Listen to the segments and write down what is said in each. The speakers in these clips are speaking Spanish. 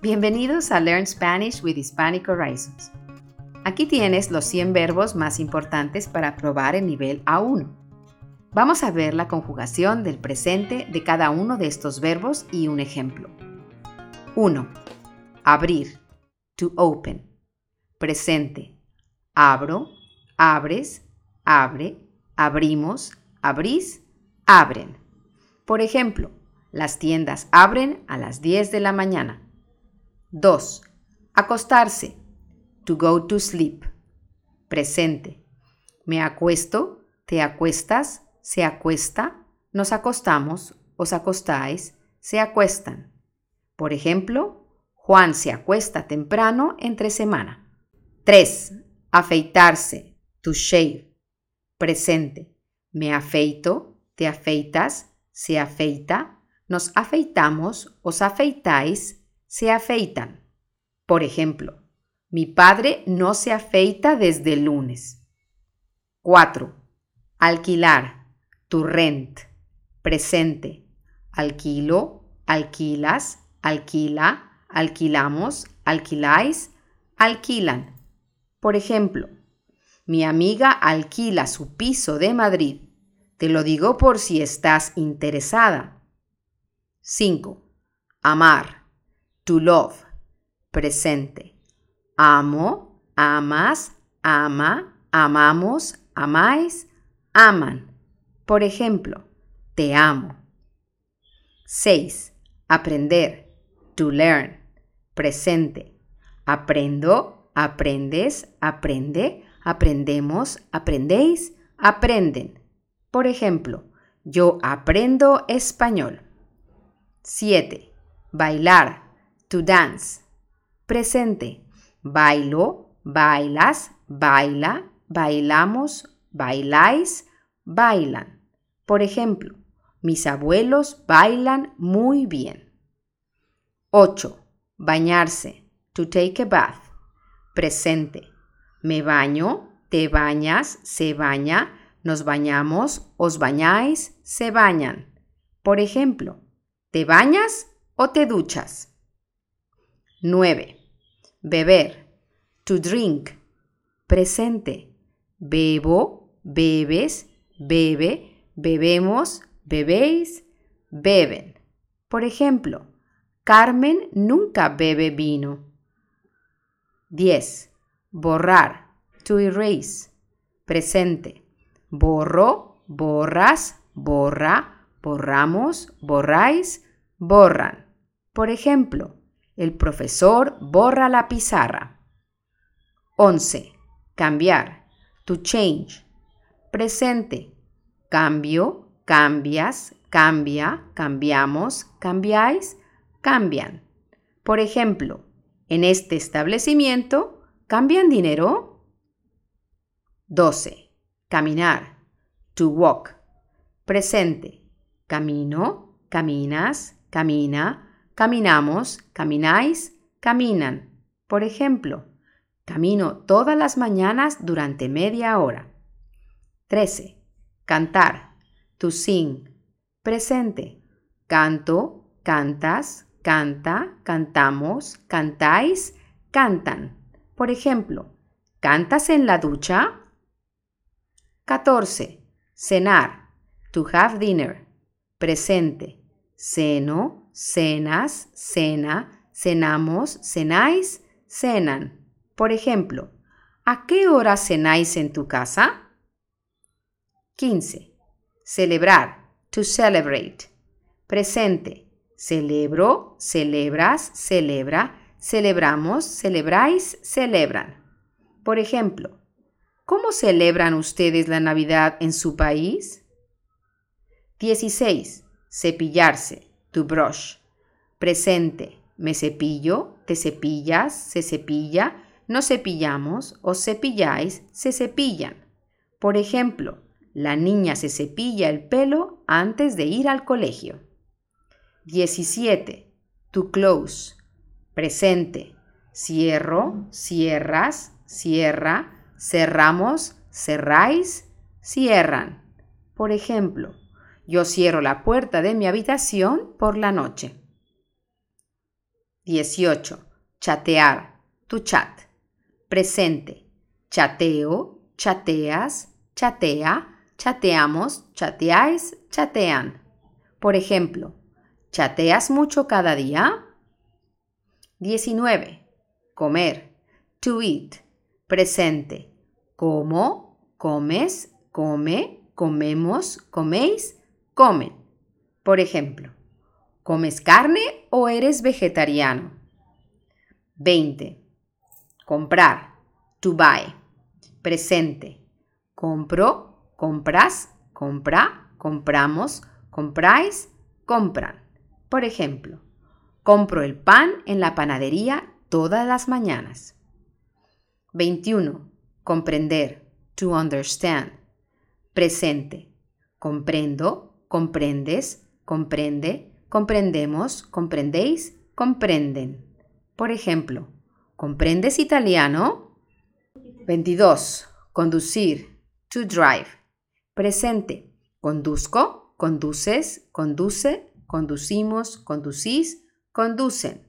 Bienvenidos a Learn Spanish with Hispanic Horizons. Aquí tienes los 100 verbos más importantes para probar el nivel A1. Vamos a ver la conjugación del presente de cada uno de estos verbos y un ejemplo. 1. Abrir. To open. Presente. Abro, abres, abre, abrimos, abrís, abren. Por ejemplo, las tiendas abren a las 10 de la mañana. 2. Acostarse. To go to sleep. Presente. Me acuesto, te acuestas, se acuesta, nos acostamos, os acostáis, se acuestan. Por ejemplo, Juan se acuesta temprano entre semana. 3. Afeitarse. To shave. Presente. Me afeito, te afeitas, se afeita, nos afeitamos, os afeitáis, se afeitan. Por ejemplo, mi padre no se afeita desde el lunes. 4. Alquilar. To rent. Presente. Alquilo, alquilas, alquila, alquilamos, alquiláis, alquilan. Por ejemplo, mi amiga alquila su piso de Madrid. Te lo digo por si estás interesada. 5. Amar to love, presente. Amo, amas, ama, amamos, amáis, aman. Por ejemplo, te amo. 6. Aprender, to learn, presente. Aprendo, aprendes, aprende, aprendemos, aprendéis, aprenden. Por ejemplo, yo aprendo español. 7. Bailar, to dance. Presente. Bailo, bailas, baila, bailamos, bailáis, bailan. Por ejemplo, mis abuelos bailan muy bien. 8. Bañarse. To take a bath. Presente. Me baño, te bañas, se baña, nos bañamos, os bañáis, se bañan. Por ejemplo, ¿te bañas o te duchas? 9. Beber. To drink. Presente. Bebo, bebes, bebe, bebemos, bebéis, beben. Por ejemplo, Carmen nunca bebe vino. 10. Borrar. To erase. Presente. Borro, borras, borra, borramos, borráis, borran. Por ejemplo, el profesor borra la pizarra. 11. Cambiar. To change. Presente. Cambio, cambias, cambia, cambiamos, cambiáis, cambian. Por ejemplo, en este establecimiento, ¿cambian dinero? 12. Caminar. To walk. Presente. Camino, caminas, camina, Caminamos, camináis, caminan. Por ejemplo, camino todas las mañanas durante media hora. 13. Cantar. To sing. Presente. Canto, cantas, canta, cantamos, cantáis, cantan. Por ejemplo, ¿cantas en la ducha? 14. Cenar. To have dinner. Presente. Ceno, cenas, cena, cenamos, cenáis, cenan. Por ejemplo, ¿a qué hora cenáis en tu casa? 15. Celebrar. To celebrate. Presente. Celebro, celebras, celebra, celebramos, celebráis, celebran. Por ejemplo, ¿cómo celebran ustedes la Navidad en su país? 16. Cepillarse to brush. Presente, me cepillo, te cepillas, se cepilla, nos cepillamos, os cepilláis, se cepillan. Por ejemplo, la niña se cepilla el pelo antes de ir al colegio. 17. To close. Presente. Cierro, cierras, cierra, cerramos, cerráis, cierran. Por ejemplo, yo cierro la puerta de mi habitación por la noche. 18. Chatear. Tu chat. Presente. Chateo, chateas, chatea, chateamos, chateáis, chatean. Por ejemplo, ¿chateas mucho cada día? 19. Comer. To eat. Presente. Como, comes, come, comemos, coméis, comen. Por ejemplo, ¿comes carne o eres vegetariano? 20. Comprar. To buy. Presente. Compro, compras, compra, compramos, compráis, compran. Por ejemplo, compro el pan en la panadería todas las mañanas. 21. Comprender. To understand. Presente. Comprendo, comprendes, comprende, comprendemos, comprendéis, comprenden. Por ejemplo, ¿comprendes italiano? 22. Conducir. To drive. Presente. Conduzco, conduces, conduce, conducimos, conducís, conducen.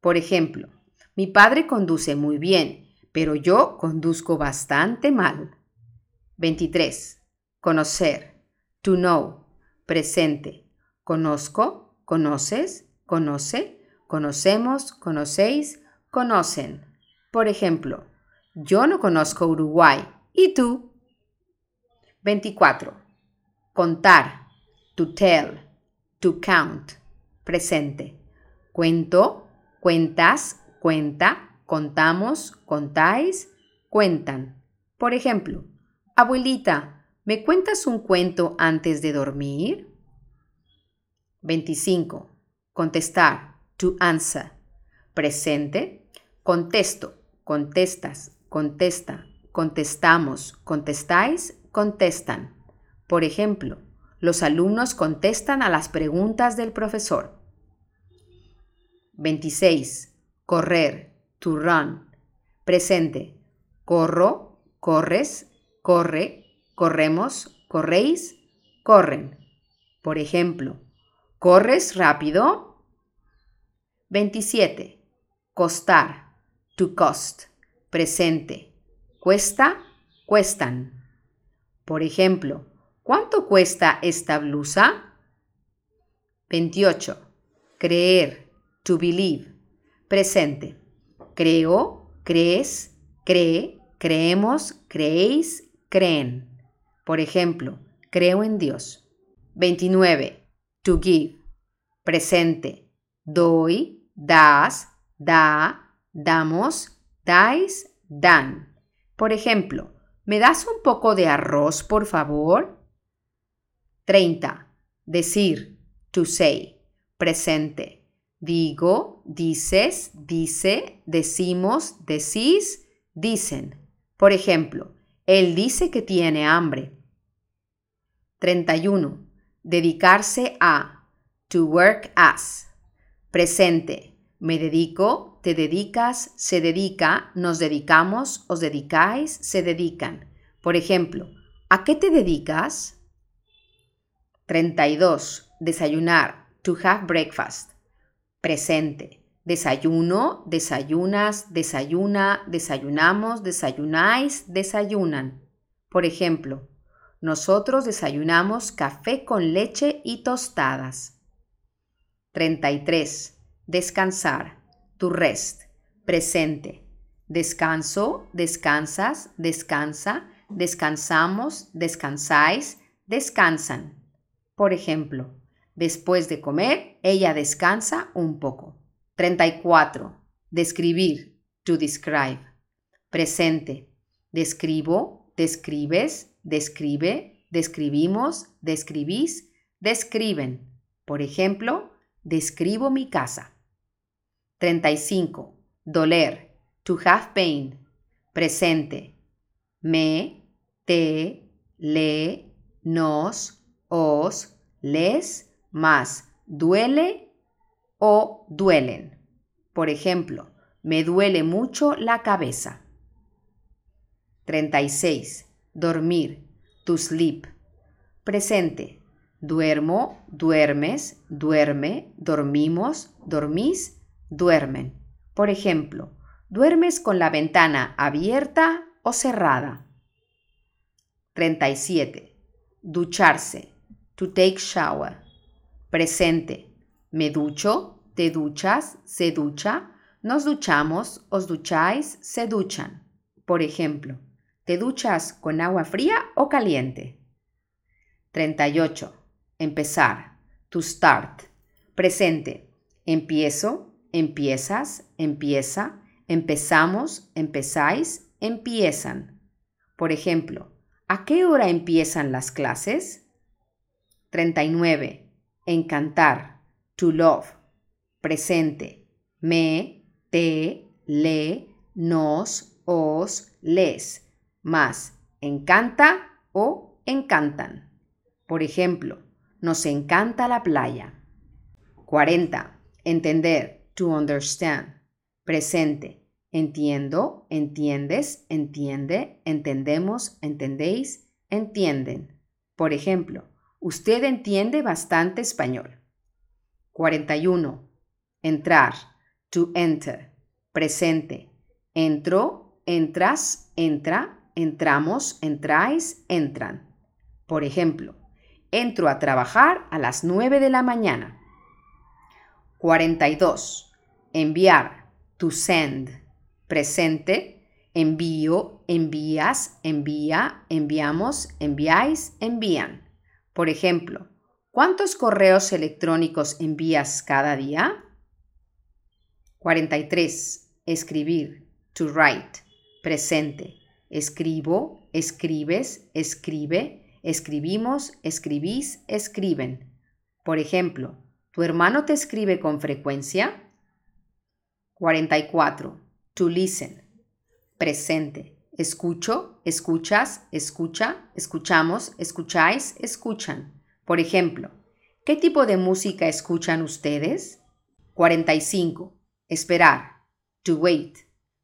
Por ejemplo, mi padre conduce muy bien, pero yo conduzco bastante mal. 23. Conocer. To know. Presente. Conozco, conoces, conoce, conocemos, conocéis, conocen. Por ejemplo, yo no conozco Uruguay. ¿Y tú? 24. Contar. To tell. To count. Presente. Cuento, cuentas, cuenta, contamos, contáis, cuentan. Por ejemplo, abuelita, ¿me cuentas un cuento antes de dormir? 25. Contestar. To answer. Presente. Contesto. Contestas. Contesta. Contestamos. Contestáis. Contestan. Por ejemplo, los alumnos contestan a las preguntas del profesor. 26. Correr. To run. Presente. Corro, corres, corre, corremos, corréis, corren. Por ejemplo, ¿corres rápido? 27. Costar. To cost. Presente. Cuesta, cuestan. Por ejemplo, ¿cuánto cuesta esta blusa? 28. Creer. To believe. Presente. Creo, crees, cree, creemos, creéis, creen. Por ejemplo, creo en Dios. 29. To give. Presente. Doy, das, da, damos, dais, dan. Por ejemplo, ¿me das un poco de arroz, por favor? 30. Decir. To say. Presente. Digo, dices, dice, decimos, decís, dicen. Por ejemplo, él dice que tiene hambre. 31. Dedicarse a. To work as. Presente. Me dedico, te dedicas, se dedica, nos dedicamos, os dedicáis, se dedican. Por ejemplo, ¿a qué te dedicas? 32. Desayunar. To have breakfast presente. Desayuno, desayunas, desayuna, desayunamos, desayunáis, desayunan. Por ejemplo, nosotros desayunamos café con leche y tostadas. 33. Descansar. To rest. Presente. Descanso, descansas, descansa, descansamos, descansáis, descansan. Por ejemplo, Después de comer, ella descansa un poco. 34. Describir. To describe. Presente. Describo, describes, describe, describimos, describís, describen. Por ejemplo, describo mi casa. 35. Doler. To have pain. Presente. Me, te, le, nos, os, les, más duele o duelen. Por ejemplo, me duele mucho la cabeza. 36. Dormir. To sleep. Presente. Duermo, duermes, duerme, dormimos, dormís, duermen. Por ejemplo, ¿duermes con la ventana abierta o cerrada? 37. Ducharse. To take shower. Presente. Me ducho, te duchas, se ducha, nos duchamos, os ducháis, se duchan. Por ejemplo, ¿te duchas con agua fría o caliente? 38. Empezar. To start. Presente. Empiezo, empiezas, empieza, empezamos, empezáis, empiezan. Por ejemplo, ¿a qué hora empiezan las clases? 39. Encantar. To love. Presente. Me, te, le, nos, os, les. Más encanta o encantan. Por ejemplo, nos encanta la playa. 40. Entender. To understand. Presente. Entiendo, entiendes, entiende, entendemos, entendéis, entienden. Por ejemplo, usted entiende bastante español. 41. Entrar. To enter. Presente. Entro, entras, entra, entramos, entráis, entran. Por ejemplo, entro a trabajar a las 9 de la mañana. 42. Enviar. To send. Presente. Envío, envías, envía, enviamos, enviáis, envían. Por ejemplo, ¿cuántos correos electrónicos envías cada día? 43. Escribir. To write. Presente. Escribo, escribes, escribe, escribimos, escribís, escriben. Por ejemplo, ¿Tu hermano te escribe con frecuencia? 44. To listen. Presente. Escucho, escuchas, escucha, escuchamos, escucháis, escuchan. Por ejemplo, ¿qué tipo de música escuchan ustedes? 45. Esperar. To wait.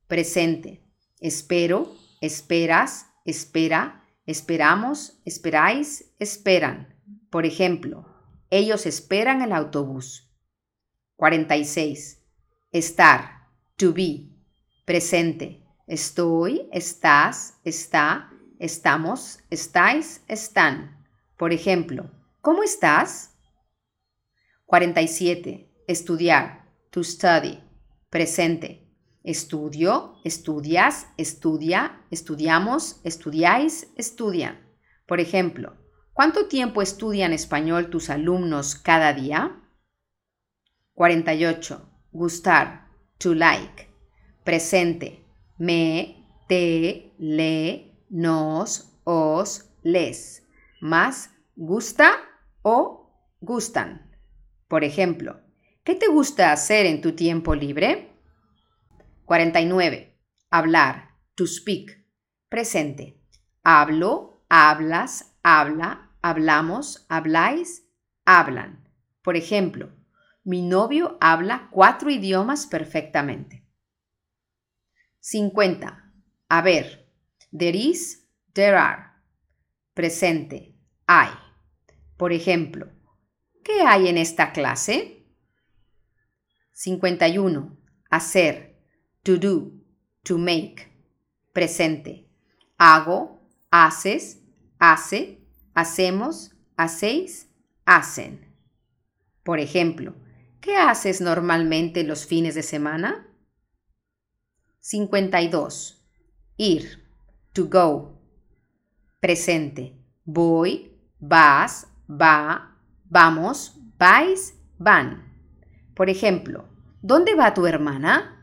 Presente. Espero, esperas, espera, esperamos, esperáis, esperan. Por ejemplo, ellos esperan el autobús. 46. Estar. To be. Presente. Estoy, estás, está, estamos, estáis, están. Por ejemplo, ¿cómo estás? 47. Estudiar. To study. Presente. Estudio, estudias, estudia, estudiamos, estudiáis, estudian. Por ejemplo, ¿Cuánto tiempo estudian español tus alumnos cada día? 48. Gustar. To like. Presente. Me, te, le, nos, os, les. Más gusta o gustan. Por ejemplo, ¿qué te gusta hacer en tu tiempo libre? 49. Hablar. To speak. Presente. Hablo, hablas, habla, hablamos, habláis, hablan. Por ejemplo, mi novio habla cuatro idiomas perfectamente. 50. A ver. There is, there are. Presente. Hay. Por ejemplo, ¿qué hay en esta clase? 51. Hacer. To do. To make. Presente. Hago, haces, hace, Hacemos, hacéis, hacen. Por ejemplo, ¿qué haces normalmente los fines de semana? 52. Ir. To go. Presente. Voy, vas, va, vamos, vais, van. Por ejemplo, ¿dónde va tu hermana?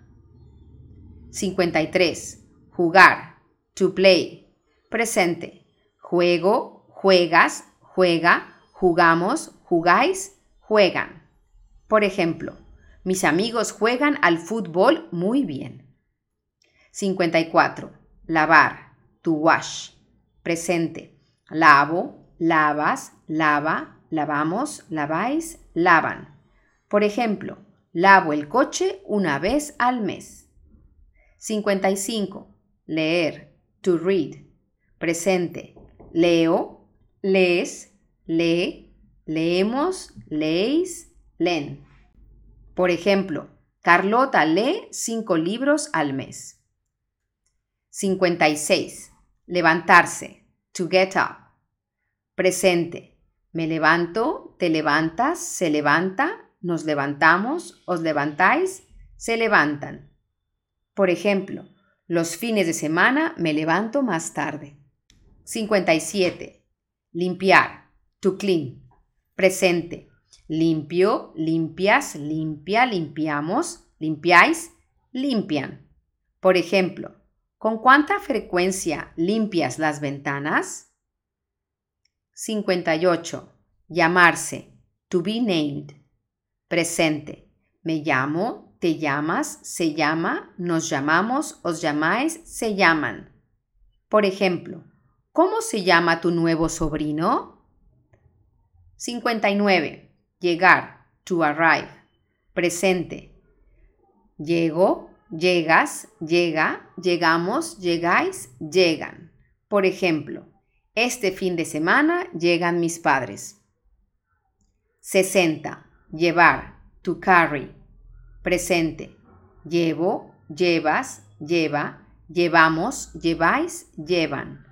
53. Jugar. To play. Presente. Juego, juegas, juega, jugamos, jugáis, juegan. Por ejemplo, mis amigos juegan al fútbol muy bien. 54. Lavar, to wash. Presente. Lavo, lavas, lava, lavamos, laváis, lavan. Por ejemplo, lavo el coche una vez al mes. 55. Leer, to read. Presente. Leo, lees, lee, leemos, leéis, leen. Por ejemplo, Carlota lee cinco libros al mes. 56. Levantarse. To get up. Presente. Me levanto, te levantas, se levanta, nos levantamos, os levantáis, se levantan. Por ejemplo, los fines de semana me levanto más tarde. 57. Limpiar. To clean. Presente. Limpio, limpias, limpia, limpiamos, limpiáis, limpian. Por ejemplo, ¿con cuánta frecuencia limpias las ventanas? 58. Llamarse. To be named. Presente. Me llamo, te llamas, se llama, nos llamamos, os llamáis, se llaman. Por ejemplo, ¿cómo se llama tu nuevo sobrino? 59. Llegar. To arrive. Presente. Llego, llegas, llega, llegamos, llegáis, llegan. Por ejemplo, este fin de semana llegan mis padres. 60. Llevar. To carry. Presente. Llevo, llevas, lleva, llevamos, lleváis, llevan.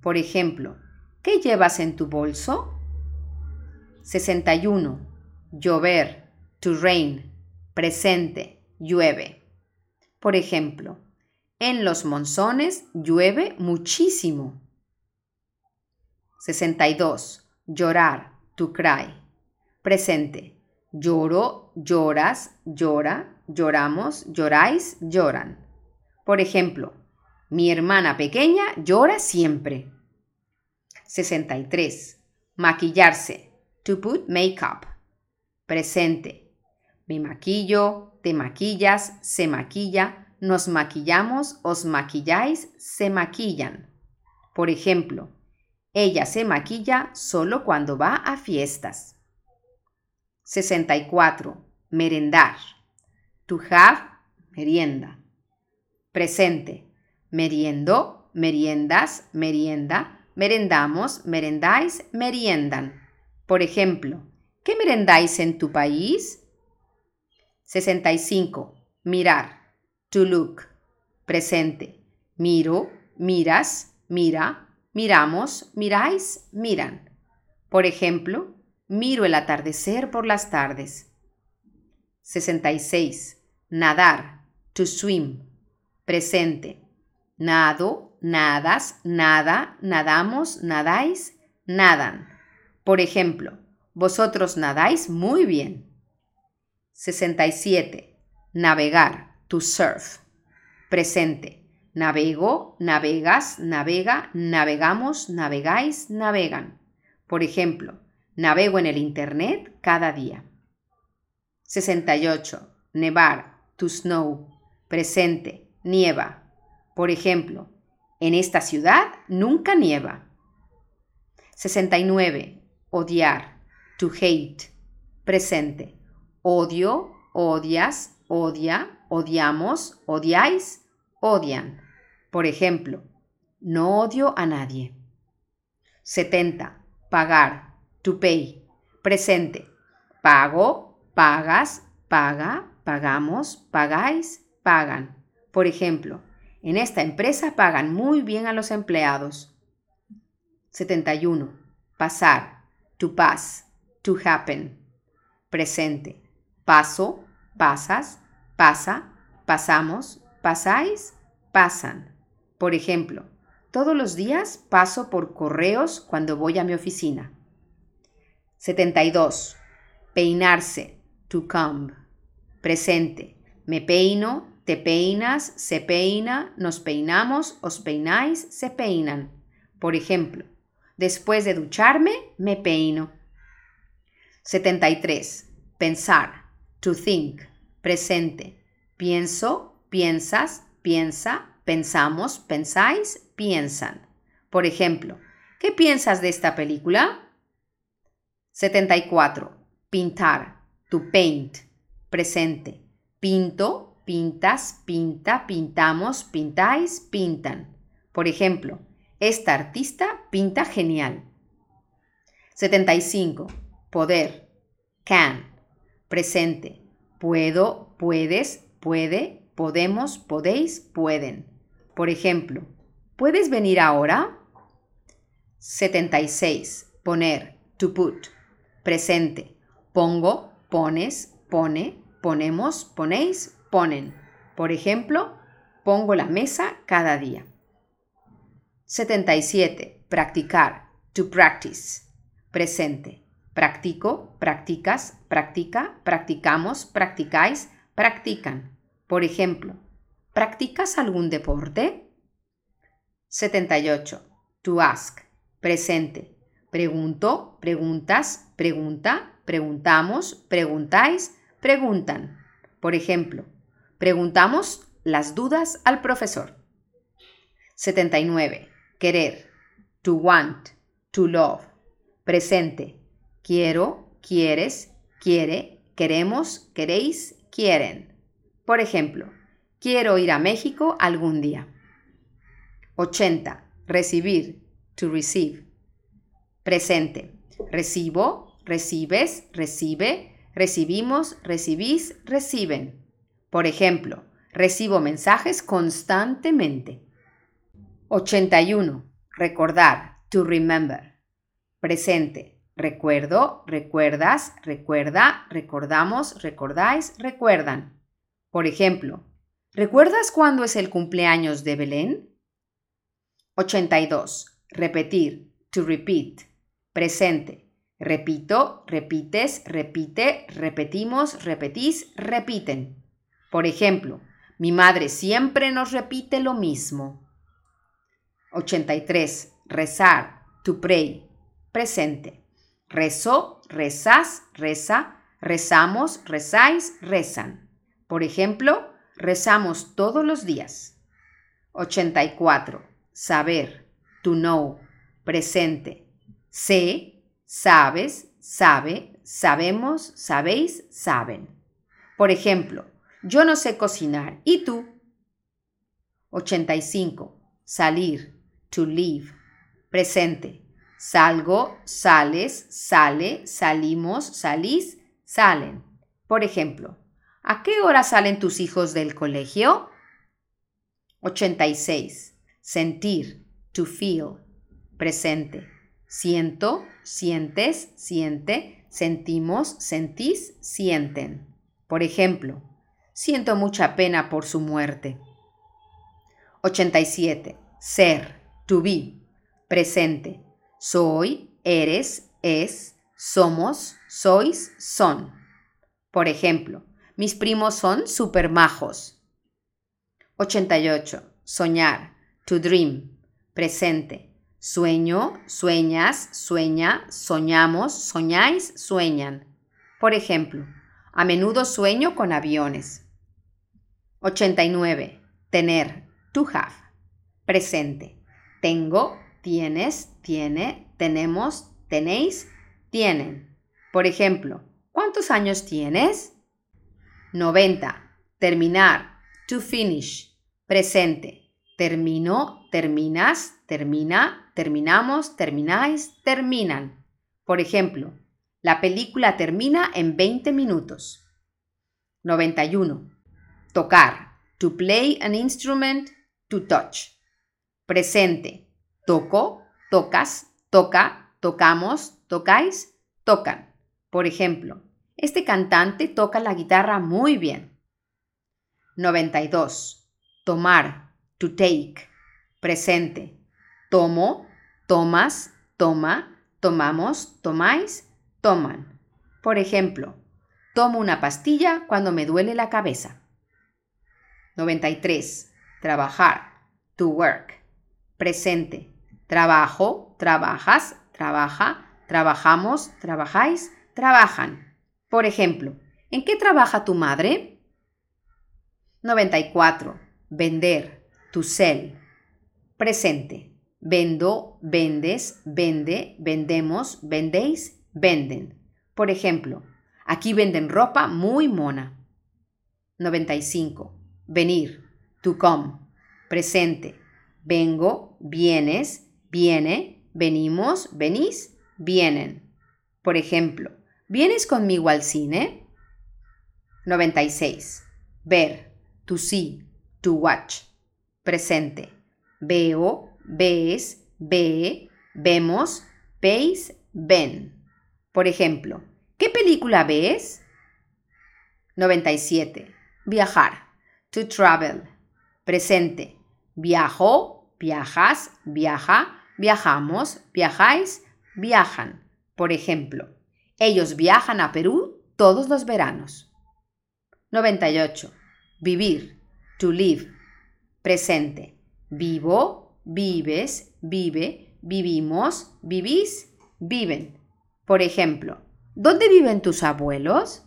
Por ejemplo, ¿qué llevas en tu bolso? 61. Llover. To rain. Presente. Llueve. Por ejemplo, en los monzones llueve muchísimo. 62. Llorar. To cry. Presente. Lloro, lloras, llora, lloramos, lloráis, lloran. Por ejemplo, mi hermana pequeña llora siempre. 63. Maquillarse. To put makeup. Presente. Me maquillo, te maquillas, se maquilla, nos maquillamos, os maquilláis, se maquillan. Por ejemplo, ella se maquilla solo cuando va a fiestas. 64. Merendar. To have, merienda. Presente. Meriendo, meriendas, merienda, merendamos, merendáis, meriendan. Por ejemplo, ¿qué merendáis en tu país? 65. Mirar. To look. Presente. Miro, miras, mira, miramos, miráis, miran. Por ejemplo, miro el atardecer por las tardes. 66. Nadar. To swim. Presente. Nado, nadas, nada, nadamos, nadáis, nadan. Por ejemplo, vosotros nadáis muy bien. 67. Navegar, to surf. Presente. Navego, navegas, navega, navegamos, navegáis, navegan. Por ejemplo, navego en el Internet cada día. 68. Nevar, to snow. Presente. Nieva. Por ejemplo, en esta ciudad nunca nieva. 69. Odiar. To hate. Presente. Odio, odias, odia, odiamos, odiáis, odian. Por ejemplo, no odio a nadie. 70. Pagar. To pay. Presente. Pago, pagas, paga, pagamos, pagáis, pagan. Por ejemplo, en esta empresa pagan muy bien a los empleados. 71. Pasar to pass, to happen. Presente. Paso, pasas, pasa, pasamos, pasáis, pasan. Por ejemplo, todos los días paso por correos cuando voy a mi oficina. 72. Peinarse, to comb. Presente. Me peino, te peinas, se peina, nos peinamos, os peináis, se peinan. Por ejemplo, Después de ducharme, me peino. 73. Pensar. To think. Presente. Pienso, piensas, piensa, pensamos, pensáis, piensan. Por ejemplo, ¿qué piensas de esta película? 74. Pintar. To paint. Presente. Pinto, pintas, pinta, pintamos, pintáis, pintan. Por ejemplo, esta artista pinta genial. 75. Poder. Can. Presente. Puedo, puedes, puede, podemos, podéis, pueden. Por ejemplo, ¿puedes venir ahora? 76. Poner, to put. Presente. Pongo, pones, pone, ponemos, ponéis, ponen. Por ejemplo, pongo la mesa cada día. 77. Practicar, to practice. Presente. Practico, practicas, practica, practicamos, practicáis, practican. Por ejemplo, ¿practicas algún deporte? 78. To ask. Presente. Pregunto, preguntas, pregunta, preguntamos, preguntáis, preguntan. Por ejemplo, preguntamos las dudas al profesor. 79. Querer. To want. To love. Presente. Quiero, quieres, quiere, queremos, queréis, quieren. Por ejemplo, quiero ir a México algún día. 80. Recibir. To receive. Presente. Recibo, recibes, recibe, recibimos, recibís, reciben. Por ejemplo, recibo mensajes constantemente. 81. Recordar. To remember. Presente. Recuerdo, recuerdas, recuerda, recordamos, recordáis, recuerdan. Por ejemplo, ¿recuerdas cuándo es el cumpleaños de Belén? 82. Repetir. To repeat. Presente. Repito, repites, repite, repetimos, repetís, repiten. Por ejemplo, mi madre siempre nos repite lo mismo. 83. Rezar. To pray. Presente. Rezo, rezas, reza, rezamos, rezáis, rezan. Por ejemplo, rezamos todos los días. 84. Saber, to know, presente. Sé, sabes, sabe, sabemos, sabéis, saben. Por ejemplo, yo no sé cocinar. ¿Y tú? 85. Salir, to leave, presente. Salgo, sales, sale, salimos, salís, salen. Por ejemplo, ¿a qué hora salen tus hijos del colegio? 86. Sentir, to feel, presente. Siento, sientes, siente, sentimos, sentís, sienten. Por ejemplo, siento mucha pena por su muerte. 87. Ser, to be, presente. Soy, eres, es, somos, sois, son. Por ejemplo, mis primos son super majos. 88. Soñar. To dream. Presente. Sueño, sueñas, sueña, soñamos, soñáis, sueñan. Por ejemplo, a menudo sueño con aviones. 89. Tener. To have. Presente. Tengo, tienes, tiene, tenemos, tenéis, tienen. Por ejemplo, ¿cuántos años tienes? 90. Terminar. To finish. Presente. Termino, terminas, termina, terminamos, termináis, terminan. Por ejemplo, la película termina en 20 minutos. 91. Tocar. To play an instrument, to touch. Presente toco, tocas, toca, tocamos, tocáis, tocan. Por ejemplo, este cantante toca la guitarra muy bien. 92. Tomar, to take, presente. Tomo, tomas, toma, tomamos, tomáis, toman. Por ejemplo, tomo una pastilla cuando me duele la cabeza. 93. Trabajar, to work, presente. Trabajo, trabajas, trabaja, trabajamos, trabajáis, trabajan. Por ejemplo, ¿en qué trabaja tu madre? 94. Vender, to sell. Presente. Vendo, vendes, vende, vendemos, vendéis, venden. Por ejemplo, aquí venden ropa muy mona. 95. Venir, to come. Presente. Vengo, vienes, Viene, venimos, venís, vienen. Por ejemplo, ¿vienes conmigo al cine? 96. Ver, to see, to watch. Presente. Veo, ves, ve, vemos, veis, ven. Por ejemplo, ¿qué película ves? 97. Viajar. To travel. Presente. Viajo, viajas, viaja, viajamos, viajáis, viajan. Por ejemplo, ellos viajan a Perú todos los veranos. 98. Vivir. To live. Presente. Vivo, vives, vive, vivimos, vivís, viven. Por ejemplo, ¿dónde viven tus abuelos?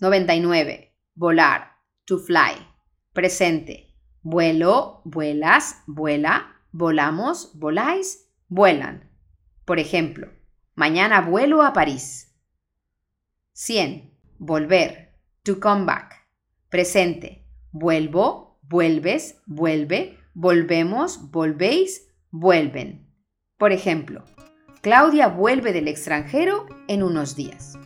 99. Volar. To fly. Presente. Vuelo, vuelas, vuela, volamos, voláis, vuelan. Por ejemplo, mañana vuelo a París. 100. Volver. To come back. Presente. Vuelvo, vuelves, vuelve, volvemos, volvéis, vuelven. Por ejemplo, Claudia vuelve del extranjero en unos días.